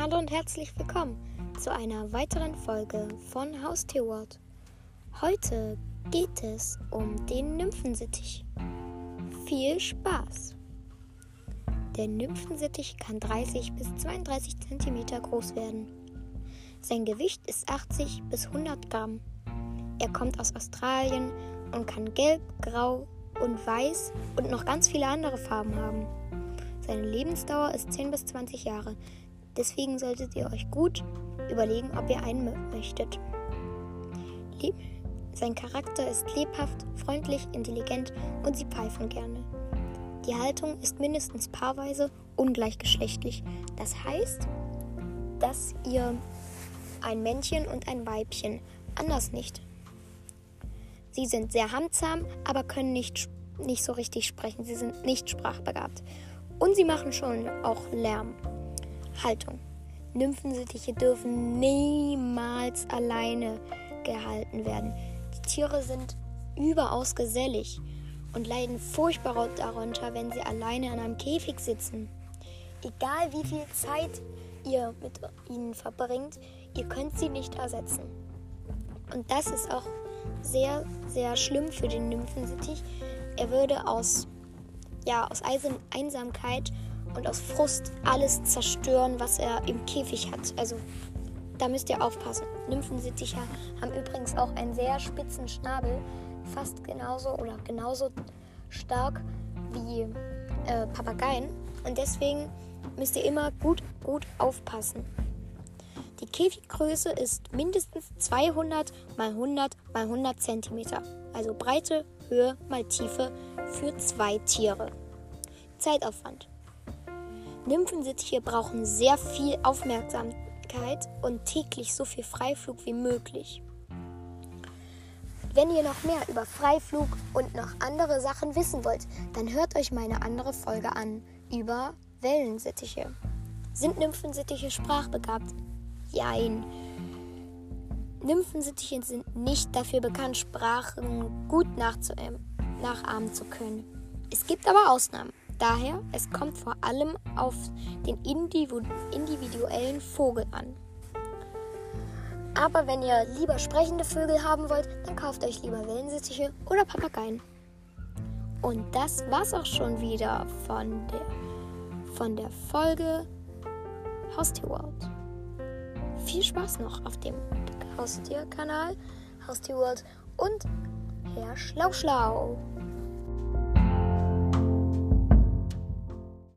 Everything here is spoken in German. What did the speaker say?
Hallo und herzlich willkommen zu einer weiteren Folge von Haustierworld. Heute geht es um den Nymphensittich. Viel Spaß! Der Nymphensittich kann 30 bis 32 cm groß werden. Sein Gewicht ist 80 bis 100 Gramm. Er kommt aus Australien und kann gelb, grau und weiß und noch ganz viele andere Farben haben. Seine Lebensdauer ist 10 bis 20 Jahre. Deswegen solltet ihr euch gut überlegen, ob ihr einen möchtet. Lieb Sein Charakter ist lebhaft, freundlich, intelligent und sie pfeifen gerne. Die Haltung ist mindestens paarweise ungleichgeschlechtlich. Das heißt, dass ihr ein Männchen und ein Weibchen, anders nicht. Sie sind sehr handsam, aber können nicht, nicht so richtig sprechen. Sie sind nicht sprachbegabt. Und sie machen schon auch Lärm. Haltung. Nymphensittiche dürfen niemals alleine gehalten werden. Die Tiere sind überaus gesellig und leiden furchtbar darunter, wenn sie alleine in einem Käfig sitzen. Egal wie viel Zeit ihr mit ihnen verbringt, ihr könnt sie nicht ersetzen. Und das ist auch sehr, sehr schlimm für den Nymphensittich. Er würde aus, ja, aus Einsamkeit und aus Frust alles zerstören, was er im Käfig hat. Also da müsst ihr aufpassen. Nymphensittiche haben übrigens auch einen sehr spitzen Schnabel, fast genauso oder genauso stark wie äh, Papageien. Und deswegen müsst ihr immer gut, gut aufpassen. Die Käfiggröße ist mindestens 200 mal 100 mal 100 cm, also Breite, Höhe mal Tiefe für zwei Tiere. Zeitaufwand. Nymphensittiche brauchen sehr viel Aufmerksamkeit und täglich so viel Freiflug wie möglich. Wenn ihr noch mehr über Freiflug und noch andere Sachen wissen wollt, dann hört euch meine andere Folge an über Wellensittiche. Sind Nymphensittiche sprachbegabt? Jein. Nymphensittiche sind nicht dafür bekannt, Sprachen gut nachahmen zu können. Es gibt aber Ausnahmen. Daher, es kommt vor allem auf den individuellen Vogel an. Aber wenn ihr lieber sprechende Vögel haben wollt, dann kauft euch lieber Wellensittiche oder Papageien. Und das war's auch schon wieder von der, von der Folge Haustierworld. Viel Spaß noch auf dem Haustierkanal Haustierworld und Herr Schlauschlau. -Schlau.